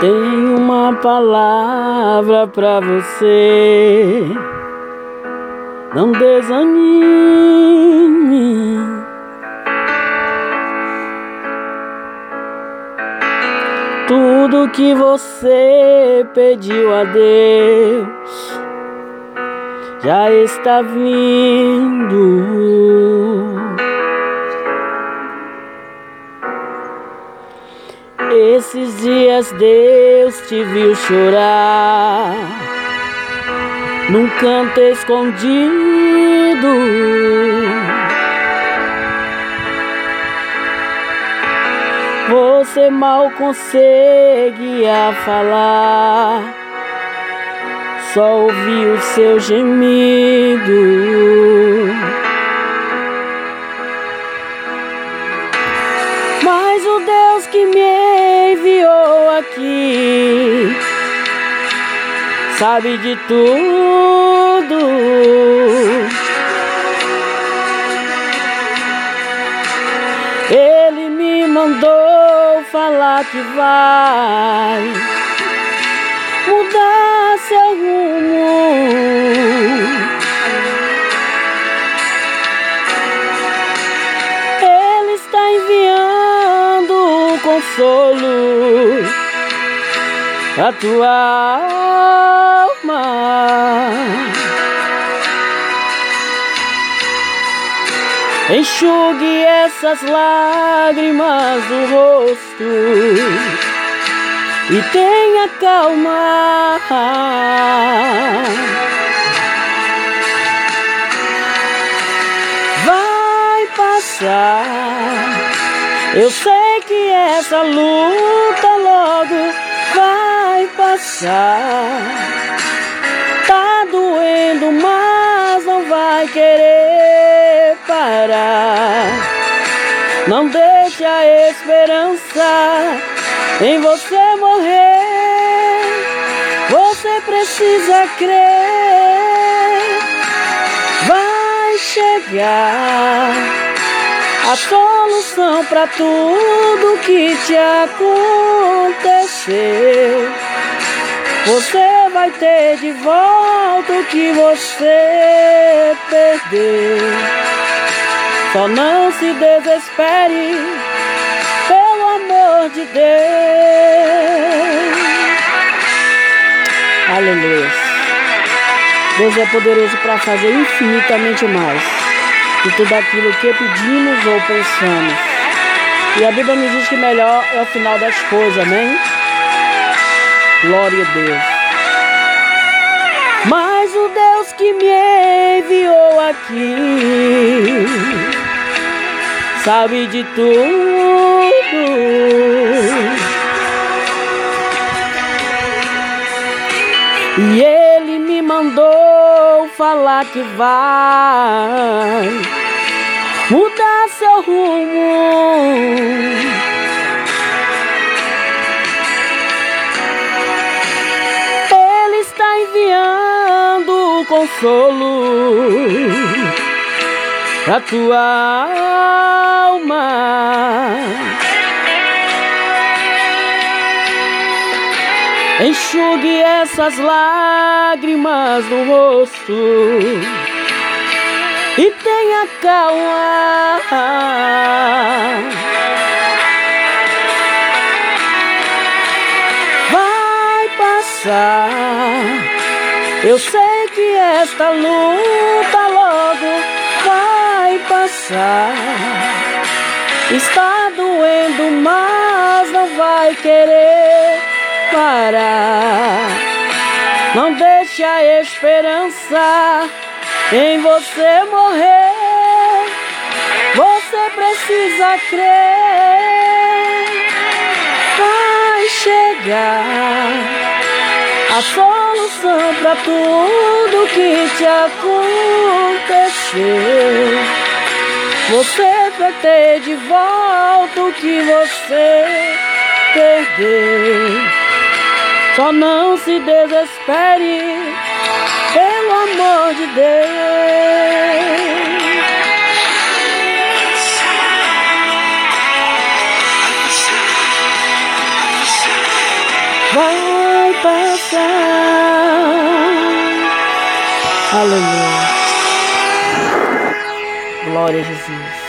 Tenho uma palavra para você. Não desanime. Tudo que você pediu a Deus já está vindo. Esses dias Deus te viu chorar num canto escondido. Você mal conseguia falar, só ouviu o seu gemido. Sabe de tudo. Ele me mandou falar que vai mudar seu rumo. A tua alma. Enxugue essas lágrimas do rosto e tenha calma. Vai passar. Eu sei que essa vai Tá doendo, mas não vai querer parar. Não deixe a esperança em você morrer. Você precisa crer. Vai chegar a solução para tudo que te aconteceu. Você vai ter de volta o que você perdeu. Só não se desespere, pelo amor de Deus. Aleluia. Deus é poderoso para fazer infinitamente mais de tudo aquilo que pedimos ou pensamos. E a Bíblia nos diz que melhor é o final das coisas, amém? Glória a Deus. Mas o Deus que me enviou aqui sabe de tudo. E ele me mandou falar que vai mudar seu rumo. Consolo pra tua alma. Enxugue essas lágrimas no rosto e tenha calma. Vai passar. Eu sei que esta luta logo vai passar. Está doendo, mas não vai querer parar. Não deixe a esperança em você morrer. Você precisa crer. Vai chegar a solução para tudo que te aconteceu. Você vai ter de volta o que você perdeu. Só não se desespere, pelo amor de Deus. Passar. Aleluia. Glória a Jesus.